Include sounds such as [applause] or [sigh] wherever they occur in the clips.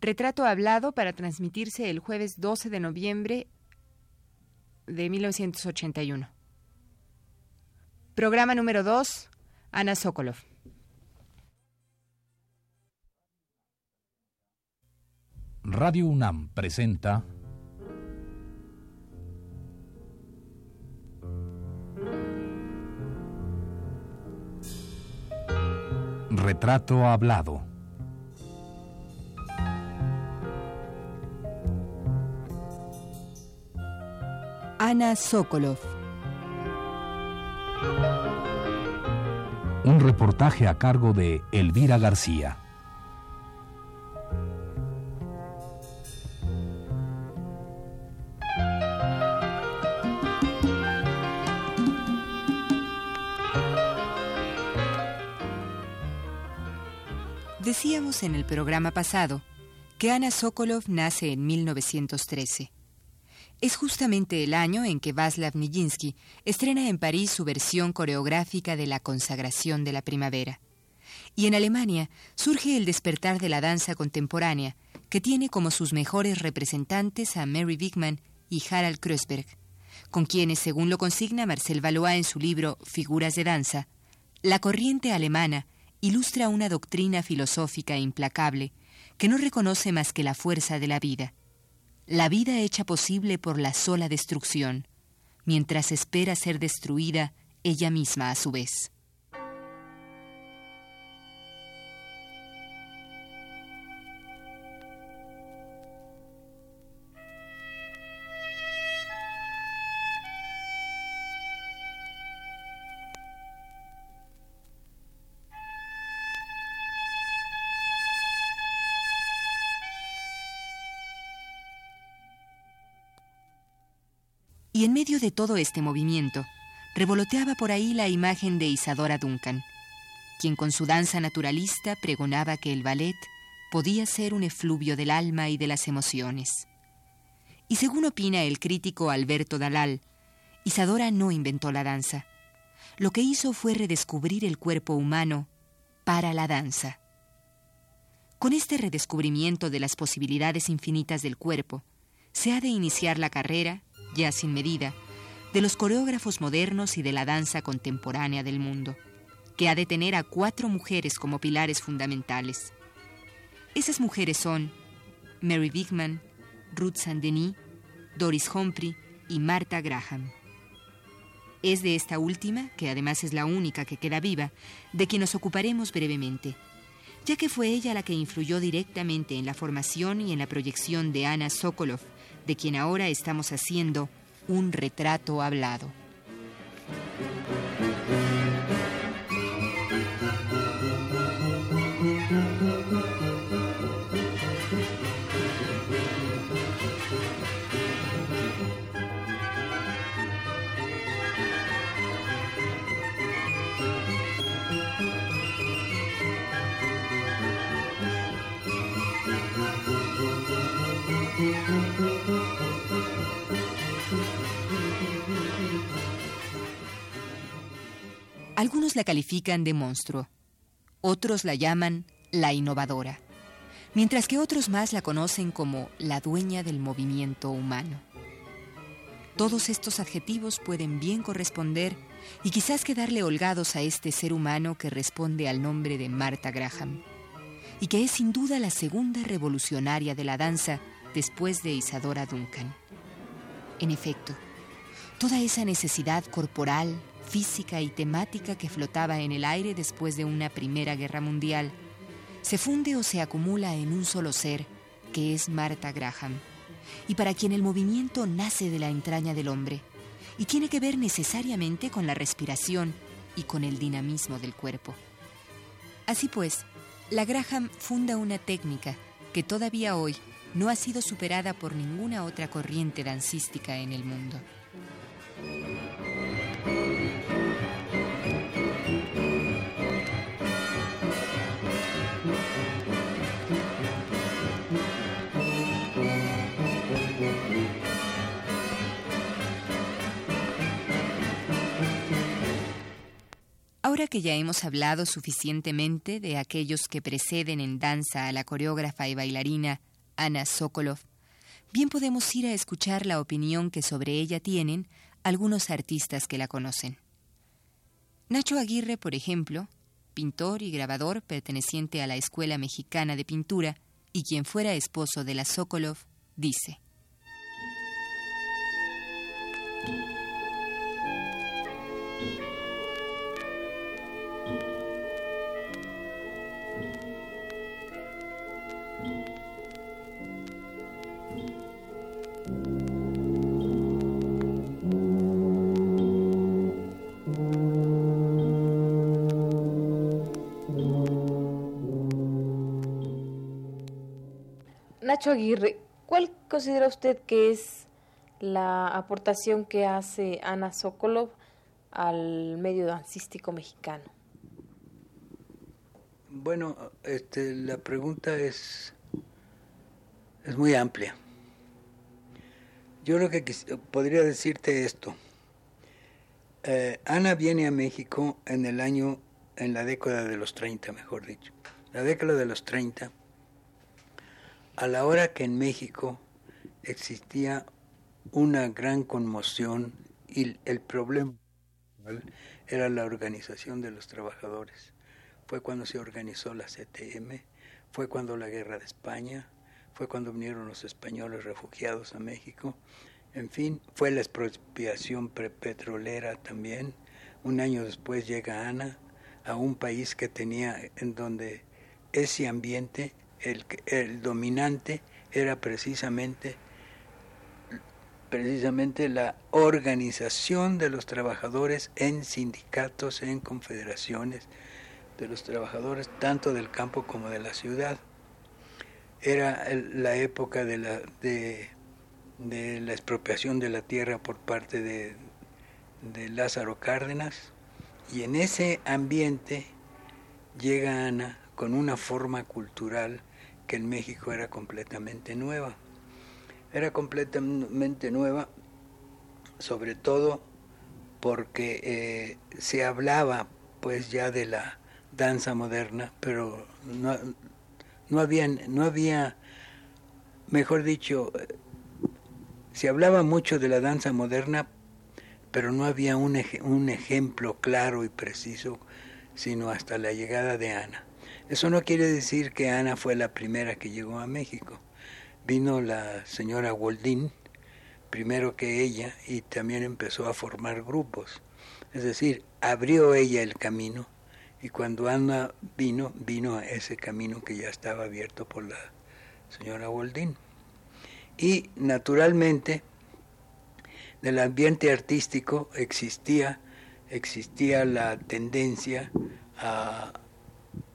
Retrato hablado para transmitirse el jueves 12 de noviembre de 1981. Programa número 2, Ana Sokolov. Radio UNAM presenta Retrato Hablado. Ana Sokolov. Un reportaje a cargo de Elvira García. Decíamos en el programa pasado que Ana Sokolov nace en 1913. Es justamente el año en que Václav Nijinsky estrena en París su versión coreográfica de La consagración de la primavera. Y en Alemania surge el despertar de la danza contemporánea, que tiene como sus mejores representantes a Mary Wigman y Harald Kreuzberg, con quienes, según lo consigna Marcel Valois en su libro Figuras de danza, la corriente alemana ilustra una doctrina filosófica implacable que no reconoce más que la fuerza de la vida, la vida hecha posible por la sola destrucción, mientras espera ser destruida ella misma a su vez. Y en medio de todo este movimiento, revoloteaba por ahí la imagen de Isadora Duncan, quien con su danza naturalista pregonaba que el ballet podía ser un efluvio del alma y de las emociones. Y según opina el crítico Alberto Dalal, Isadora no inventó la danza. Lo que hizo fue redescubrir el cuerpo humano para la danza. Con este redescubrimiento de las posibilidades infinitas del cuerpo, se ha de iniciar la carrera ya sin medida, de los coreógrafos modernos y de la danza contemporánea del mundo, que ha de tener a cuatro mujeres como pilares fundamentales. Esas mujeres son Mary Bigman, Ruth Saint-Denis, Doris Humphrey y Martha Graham. Es de esta última, que además es la única que queda viva, de quien nos ocuparemos brevemente, ya que fue ella la que influyó directamente en la formación y en la proyección de Anna Sokolov, de quien ahora estamos haciendo un retrato hablado. La califican de monstruo, otros la llaman la innovadora, mientras que otros más la conocen como la dueña del movimiento humano. Todos estos adjetivos pueden bien corresponder y quizás quedarle holgados a este ser humano que responde al nombre de Martha Graham, y que es sin duda la segunda revolucionaria de la danza después de Isadora Duncan. En efecto, toda esa necesidad corporal, física y temática que flotaba en el aire después de una Primera Guerra Mundial, se funde o se acumula en un solo ser, que es Martha Graham, y para quien el movimiento nace de la entraña del hombre, y tiene que ver necesariamente con la respiración y con el dinamismo del cuerpo. Así pues, la Graham funda una técnica que todavía hoy no ha sido superada por ninguna otra corriente dancística en el mundo. Ahora que ya hemos hablado suficientemente de aquellos que preceden en danza a la coreógrafa y bailarina Ana Sokolov, bien podemos ir a escuchar la opinión que sobre ella tienen algunos artistas que la conocen. Nacho Aguirre, por ejemplo, pintor y grabador perteneciente a la Escuela Mexicana de Pintura y quien fuera esposo de la Sokolov, dice, Aguirre, ¿cuál considera usted que es la aportación que hace Ana Sokolov al medio dancístico mexicano? Bueno, este, la pregunta es, es muy amplia. Yo creo que podría decirte esto. Eh, Ana viene a México en el año, en la década de los 30, mejor dicho. La década de los 30 a la hora que en México existía una gran conmoción y el problema era la organización de los trabajadores. Fue cuando se organizó la CTM, fue cuando la guerra de España, fue cuando vinieron los españoles refugiados a México, en fin, fue la expropiación petrolera también. Un año después llega Ana a un país que tenía en donde ese ambiente el, dominante era precisamente precisamente la organización de los trabajadores en sindicatos, en confederaciones de los trabajadores, tanto del campo como de la ciudad. Era la época de la, de, la expropiación de la tierra por parte de, de Lázaro Cárdenas, y en ese ambiente llega Ana con una forma cultural que en México era completamente nueva. Era completamente nueva, sobre todo porque eh, se hablaba pues ya de la danza moderna, pero no, no, había, no había, mejor dicho, se hablaba mucho de la danza moderna, pero no había un, un ejemplo claro y preciso, sino hasta la llegada de Ana. Eso no quiere decir que Ana fue la primera que llegó a México. Vino la señora Waldín primero que ella y también empezó a formar grupos. Es decir, abrió ella el camino y cuando Ana vino, vino a ese camino que ya estaba abierto por la señora Waldín. Y naturalmente, del ambiente artístico existía, existía la tendencia a,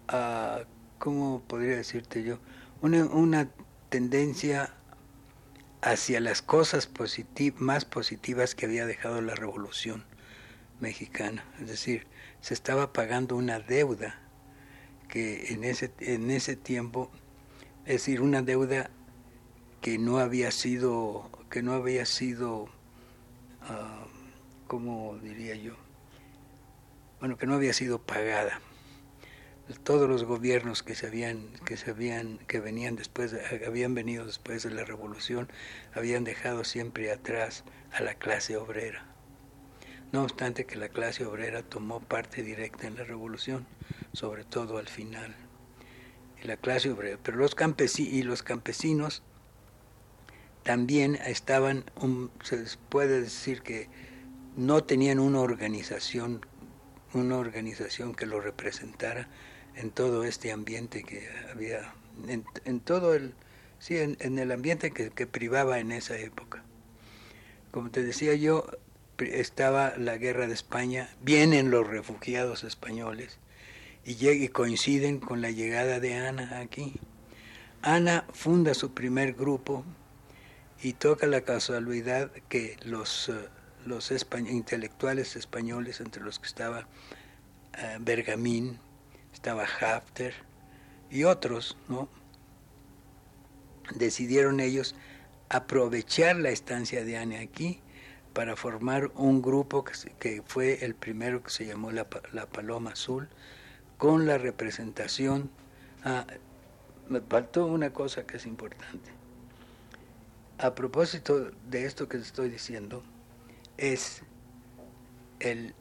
a, ¿cómo podría decirte yo? Una, tendencia hacia las cosas más positivas que había dejado la revolución mexicana. Es decir, se estaba pagando una deuda que en ese, en ese tiempo, es decir, una deuda que no había sido, que no había sido, uh, ¿cómo diría yo? Bueno, que no había sido pagada todos los gobiernos que se habían que se habían que venían después habían venido después de la revolución habían dejado siempre atrás a la clase obrera. No obstante que la clase obrera tomó parte directa en la revolución sobre todo al final. Y la clase obrera pero los campesinos y los campesinos también estaban se puede decir que no tenían una organización una organización que lo representara en todo este ambiente que había, en, todo el, sí, en, el ambiente que, privaba en esa época. Como te decía yo, estaba la guerra de España, vienen los refugiados españoles y, y coinciden con la llegada de Ana aquí. Ana funda su primer grupo y toca la casualidad que los, eh, los intelectuales españoles, entre los que estaba eh, Bergamín, estaba Hafter y otros, ¿no? Decidieron ellos aprovechar la estancia de Anne aquí para formar un grupo que, fue el primero que se llamó la, Paloma Azul, con la representación, ah, me faltó una cosa que es importante. A propósito de esto que estoy diciendo, es el,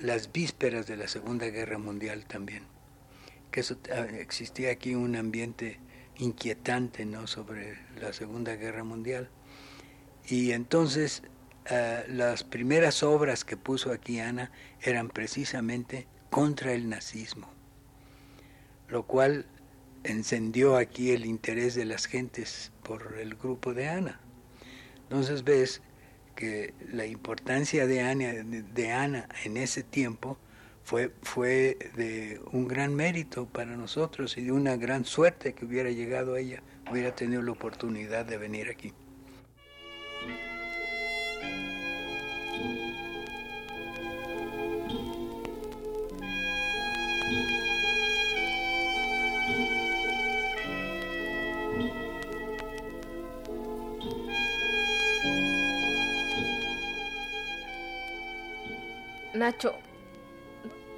las vísperas de la Segunda Guerra Mundial también, que eso, ah, existía aquí un ambiente inquietante ¿no? sobre la Segunda Guerra Mundial. Y entonces ah, las primeras obras que puso aquí Ana eran precisamente contra el nazismo, lo cual encendió aquí el interés de las gentes por el grupo de Ana. Entonces ves que la importancia de Ana, de Ana en ese tiempo fue, fue de un gran mérito para nosotros y de una gran suerte que hubiera llegado ella, hubiera tenido la oportunidad de venir aquí. Nacho,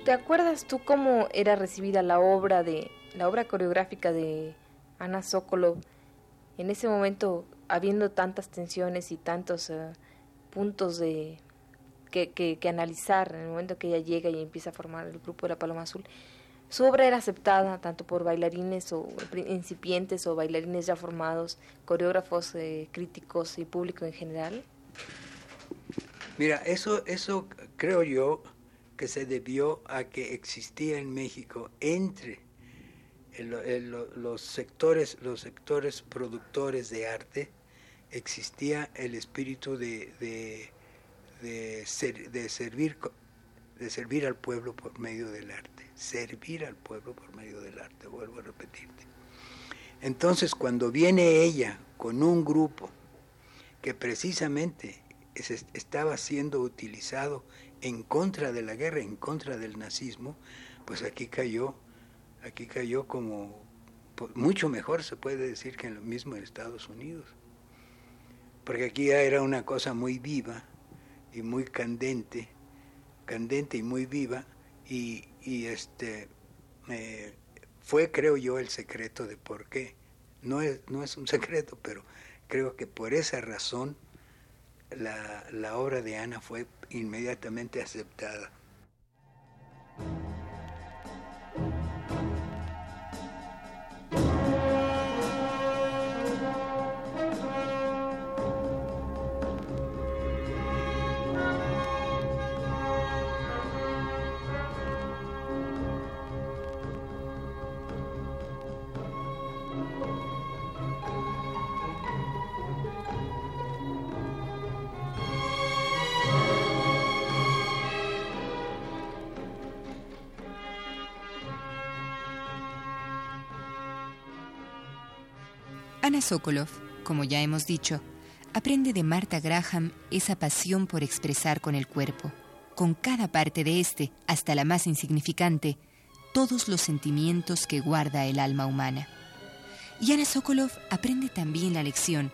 ¿te acuerdas tú cómo era recibida la obra de la obra coreográfica de Ana Sokolov en ese momento habiendo tantas tensiones y tantos eh, puntos de que, que, analizar en el momento que ella llega y empieza a formar el grupo de la Paloma Azul? Su obra era aceptada tanto por bailarines o incipientes o bailarines ya formados, coreógrafos, eh, críticos y público en general. Mira, eso, eso creo yo que se debió a que existía en México entre los sectores, los sectores productores de arte, existía el espíritu de, de, de, de, servir, de servir al pueblo por medio del arte, servir al pueblo por medio del arte, vuelvo a repetirte. Entonces, cuando viene ella con un grupo que precisamente estaba siendo utilizado en contra de la guerra, en contra del nazismo, pues aquí cayó, aquí cayó como mucho mejor se puede decir que en lo mismo en Estados Unidos. Porque aquí ya era una cosa muy viva y muy candente, candente y muy viva, y, este fue creo yo el secreto de por qué. No es, no es un secreto, pero creo que por esa razón la, obra de Ana fue inmediatamente aceptada. Ana Sokolov, como ya hemos dicho, aprende de Marta Graham esa pasión por expresar con el cuerpo, con cada parte de éste, hasta la más insignificante, todos los sentimientos que guarda el alma humana. Y Ana Sokolov aprende también la lección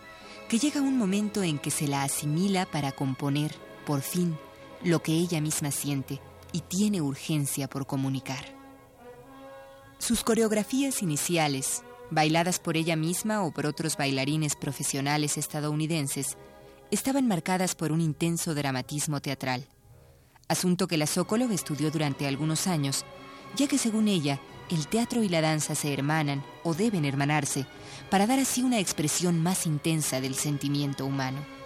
que llega un momento en que se la asimila para componer, por fin, lo que ella misma siente y tiene urgencia por comunicar. Sus coreografías iniciales, bailadas por ella misma o por otros bailarines profesionales estadounidenses, estaban marcadas por un intenso dramatismo teatral, asunto que la Sokolov estudió durante algunos años, ya que según ella, el teatro y la danza se hermanan o deben hermanarse para dar así una expresión más intensa del sentimiento humano.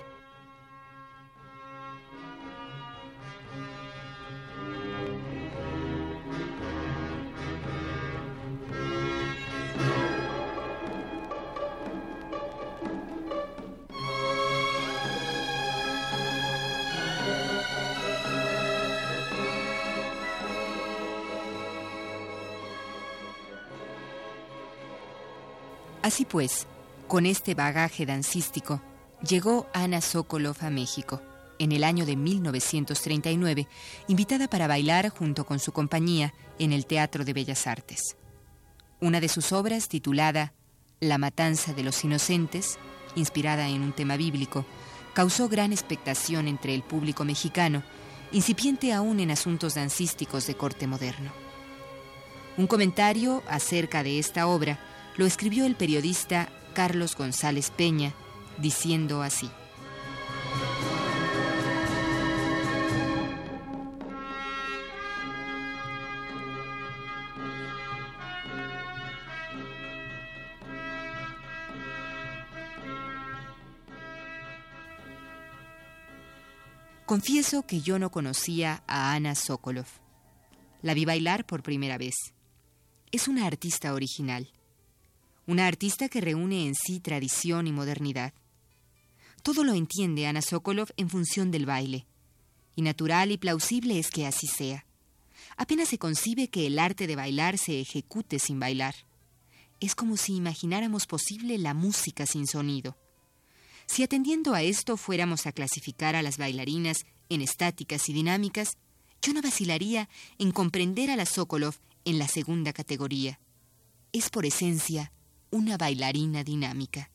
Así pues, con este bagaje dancístico, llegó Ana Sokolov a México en el año de 1939, invitada para bailar junto con su compañía en el Teatro de Bellas Artes. Una de sus obras, titulada La Matanza de los Inocentes, inspirada en un tema bíblico, causó gran expectación entre el público mexicano, incipiente aún en asuntos dancísticos de corte moderno. Un comentario acerca de esta obra lo escribió el periodista Carlos González Peña, diciendo así. Confieso que yo no conocía a Ana Sokolov. La vi bailar por primera vez. Es una artista original. Una artista que reúne en sí tradición y modernidad. Todo lo entiende Ana Sokolov en función del baile. Y natural y plausible es que así sea. Apenas se concibe que el arte de bailar se ejecute sin bailar. Es como si imagináramos posible la música sin sonido. Si atendiendo a esto fuéramos a clasificar a las bailarinas en estáticas y dinámicas, yo no vacilaría en comprender a la Sokolov en la segunda categoría. Es por esencia una bailarina dinámica.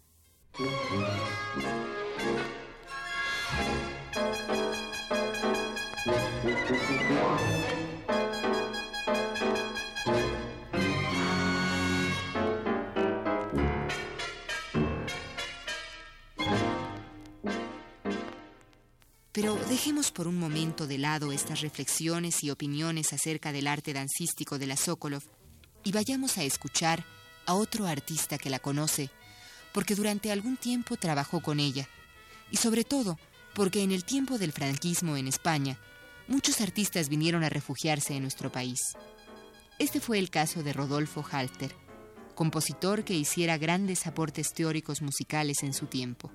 Pero dejemos por un momento de lado estas reflexiones y opiniones acerca del arte dancístico de la Sokolov y vayamos a escuchar a otro artista que la conoce, porque durante algún tiempo trabajó con ella, y sobre todo porque en el tiempo del franquismo en España, muchos artistas vinieron a refugiarse en nuestro país. Este fue el caso de Rodolfo Halter, compositor que hiciera grandes aportes teóricos musicales en su tiempo.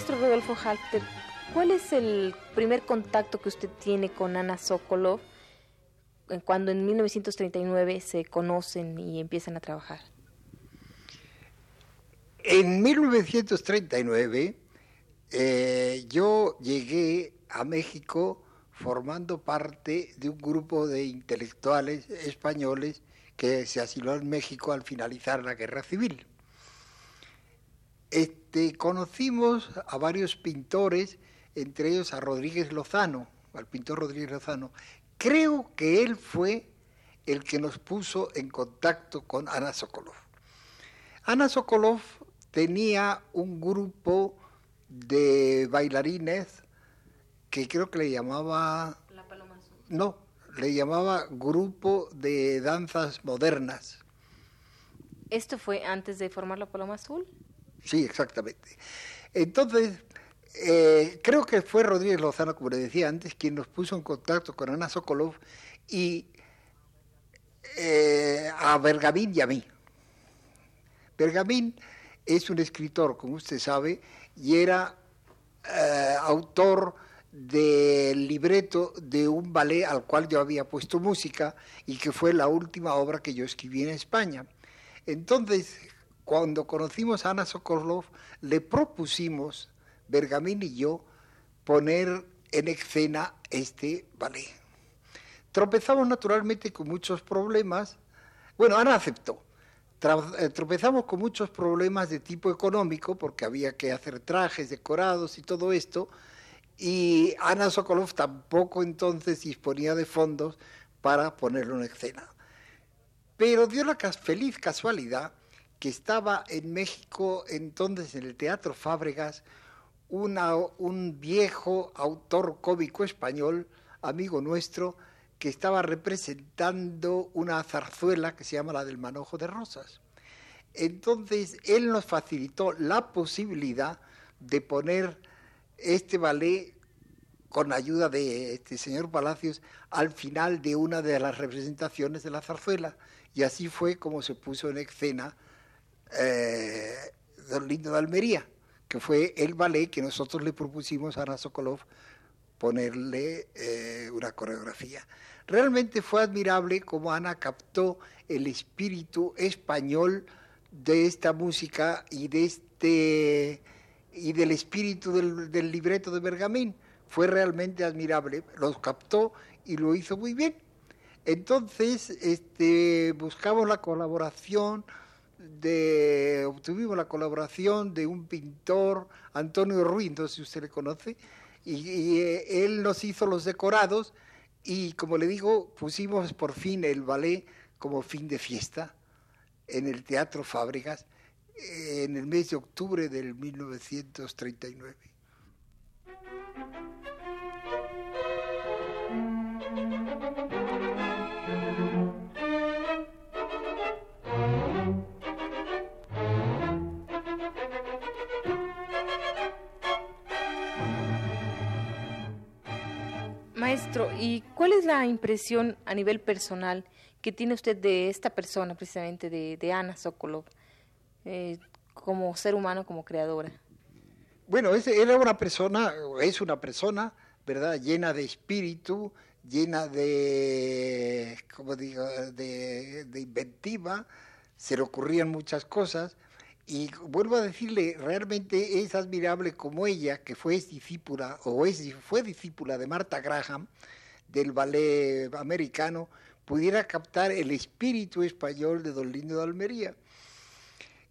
Maestro Rodolfo Halter, ¿cuál es el primer contacto que usted tiene con Ana Sokolov cuando en 1939 se conocen y empiezan a trabajar? En 1939 eh, yo llegué a México formando parte de un grupo de intelectuales españoles que se asiló en México al finalizar la guerra civil. Este, conocimos a varios pintores, entre ellos a Rodríguez Lozano, al pintor Rodríguez Lozano. Creo que él fue el que nos puso en contacto con Ana Sokolov. Ana Sokolov tenía un grupo de bailarines que creo que le llamaba... La Paloma Azul. No, le llamaba Grupo de Danzas Modernas. ¿Esto fue antes de formar la Paloma Azul? Sí, exactamente. Entonces, eh, creo que fue Rodríguez Lozano, como le decía antes, quien nos puso en contacto con Ana Sokolov y eh, a Bergamín y a mí. Bergamín es un escritor, como usted sabe, y era eh, autor del libreto de un ballet al cual yo había puesto música y que fue la última obra que yo escribí en España. Entonces, cuando conocimos a Ana Sokolov, le propusimos, Bergamín y yo, poner en escena este ballet. Tropezamos naturalmente con muchos problemas. Bueno, Ana aceptó. Eh, tropezamos con muchos problemas de tipo económico, porque había que hacer trajes decorados y todo esto, y Ana Sokolov tampoco entonces disponía de fondos para ponerlo en escena. Pero dio la feliz casualidad que estaba en México entonces en el Teatro Fábregas un viejo autor cómico español, amigo nuestro, que estaba representando una zarzuela que se llama la del manojo de rosas. Entonces él nos facilitó la posibilidad de poner este ballet con ayuda de este señor Palacios al final de una de las representaciones de la zarzuela. Y así fue como se puso en escena eh, Don Lindo de Almería, que fue el ballet que nosotros le propusimos a Ana Sokolov ponerle eh, una coreografía. Realmente fue admirable cómo Ana captó el espíritu español de esta música y de este y del espíritu del, del libreto de Bergamín. Fue realmente admirable, los captó y lo hizo muy bien. Entonces, este, buscamos la colaboración obtuvimos la colaboración de un pintor, Antonio Ruiz, no sé si usted le conoce, y, eh, él nos hizo los decorados y como le digo, pusimos por fin el ballet como fin de fiesta en el Teatro Fábricas eh, en el mes de octubre del 1939. Maestro, ¿y cuál es la impresión a nivel personal que tiene usted de esta persona, precisamente de, Ana Sokolov, eh, como ser humano, como creadora? Bueno, era una persona, es una persona, ¿verdad?, llena de espíritu, llena de, como digo, de inventiva, se le ocurrían muchas cosas y vuelvo a decirle, realmente es admirable como ella, que fue discípula, o fue discípula de Marta Graham, del ballet americano, pudiera captar el espíritu español de Don Lindo de Almería.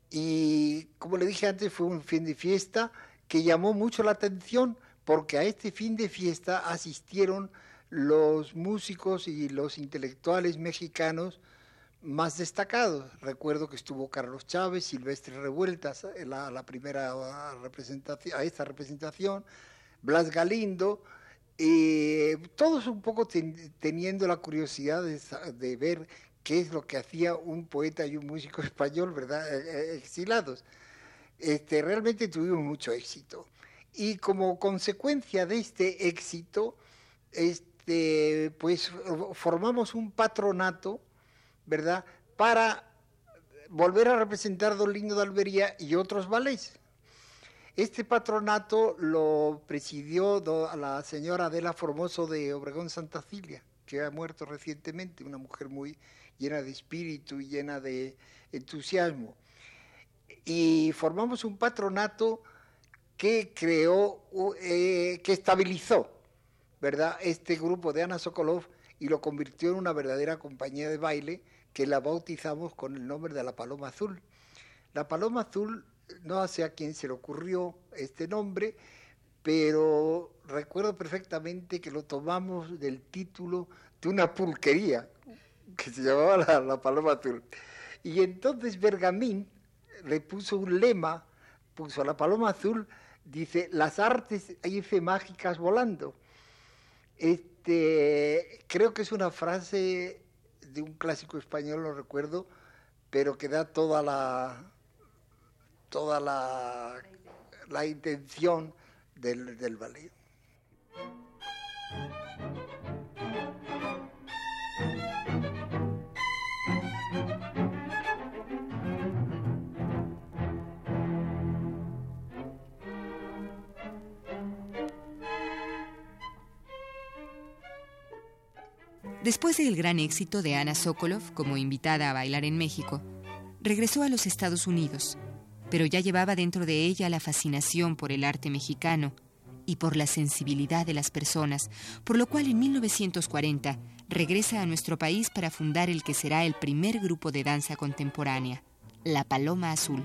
Y como le dije antes, fue un fin de fiesta que llamó mucho la atención porque a este fin de fiesta asistieron los músicos y los intelectuales mexicanos más destacados. Recuerdo que estuvo Carlos Chávez, Silvestre Revueltas, la, la primera representación, a esta representación, Blas Galindo, y todos un poco teniendo la curiosidad de, ver qué es lo que hacía un poeta y un músico [laughs] español, ¿verdad?, e, e, exilados. Este, realmente tuvimos mucho éxito. Y como consecuencia de este éxito, este, pues formamos un patronato ¿verdad? Para volver a representar Don Lindo de Albería y otros ballets. Este patronato lo presidió la señora Adela Formoso de Obregón Santa Cilia, que ha muerto recientemente, una mujer muy llena de espíritu y llena de entusiasmo. Y formamos un patronato que creó, eh, que estabilizó, ¿verdad? Este grupo de Ana Sokolov y lo convirtió en una verdadera compañía de baile que la bautizamos con el nombre de la Paloma Azul. La Paloma Azul, no sé a quién se le ocurrió este nombre, pero recuerdo perfectamente que lo tomamos del título de una pulquería que se llamaba la, Paloma Azul. Y entonces Bergamín le puso un lema, puso a la Paloma Azul, dice, las artes hice mágicas volando. Este, creo que es una frase de un clásico español, lo recuerdo, pero que da toda la toda la, la intención del, del ballet. Después del gran éxito de Ana Sokolov como invitada a bailar en México, regresó a los Estados Unidos, pero ya llevaba dentro de ella la fascinación por el arte mexicano y por la sensibilidad de las personas, por lo cual en 1940 regresa a nuestro país para fundar el que será el primer grupo de danza contemporánea, La Paloma Azul,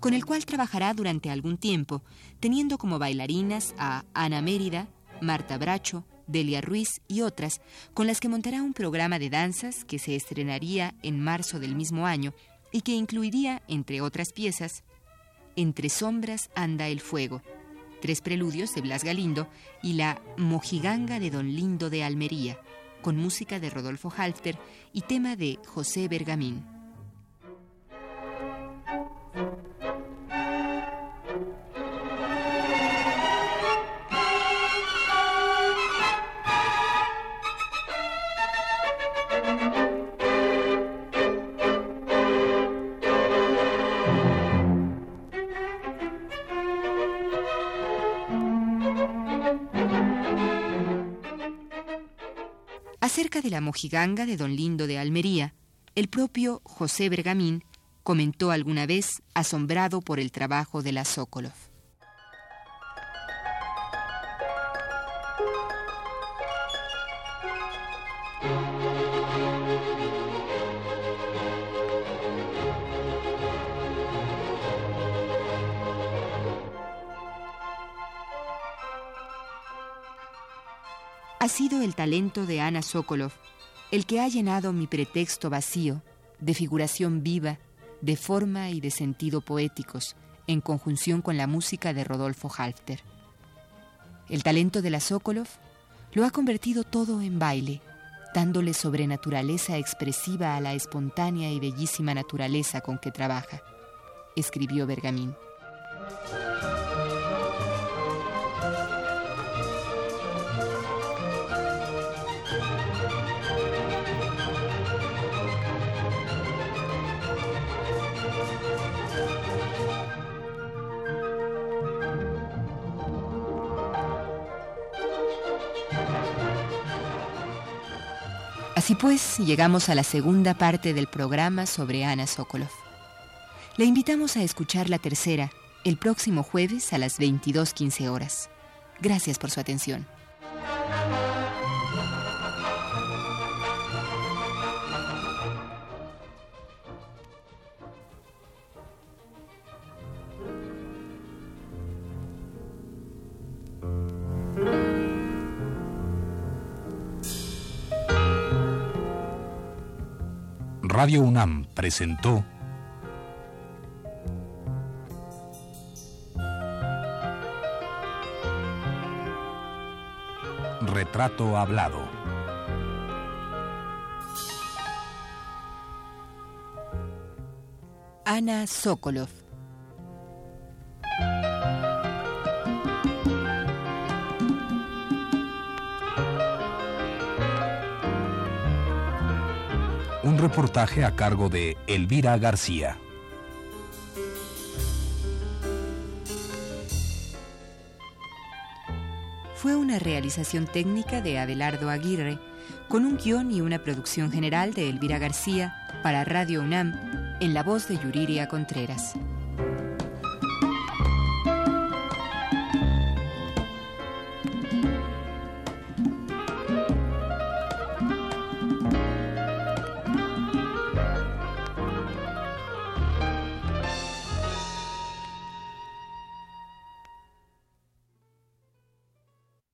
con el cual trabajará durante algún tiempo, teniendo como bailarinas a Ana Mérida, Marta Bracho, Delia Ruiz y otras, con las que montará un programa de danzas que se estrenaría en marzo del mismo año y que incluiría, entre otras piezas, Entre sombras anda el fuego, tres preludios de Blas Galindo y la Mojiganga de Don Lindo de Almería, con música de Rodolfo Halfter y tema de José Bergamín. mojiganga de don Lindo de Almería, el propio José Bergamín comentó alguna vez asombrado por el trabajo de la Sokolov. Ha sido el talento de Ana Sokolov el que ha llenado mi pretexto vacío de figuración viva, de forma y de sentido poéticos, en conjunción con la música de Rodolfo Halfter. El talento de la Sokolov lo ha convertido todo en baile, dándole sobrenaturaleza expresiva a la espontánea y bellísima naturaleza con que trabaja, escribió Bergamín. Así pues, llegamos a la segunda parte del programa sobre Ana Sokolov. Le invitamos a escuchar la tercera el próximo jueves a las 22.15 horas. Gracias por su atención. Radio UNAM presentó Retrato Hablado. Ana Sokolov. Reportaje a cargo de Elvira García. Fue una realización técnica de Abelardo Aguirre, con un guion y una producción general de Elvira García para Radio UNAM, en la voz de Yuriria Contreras.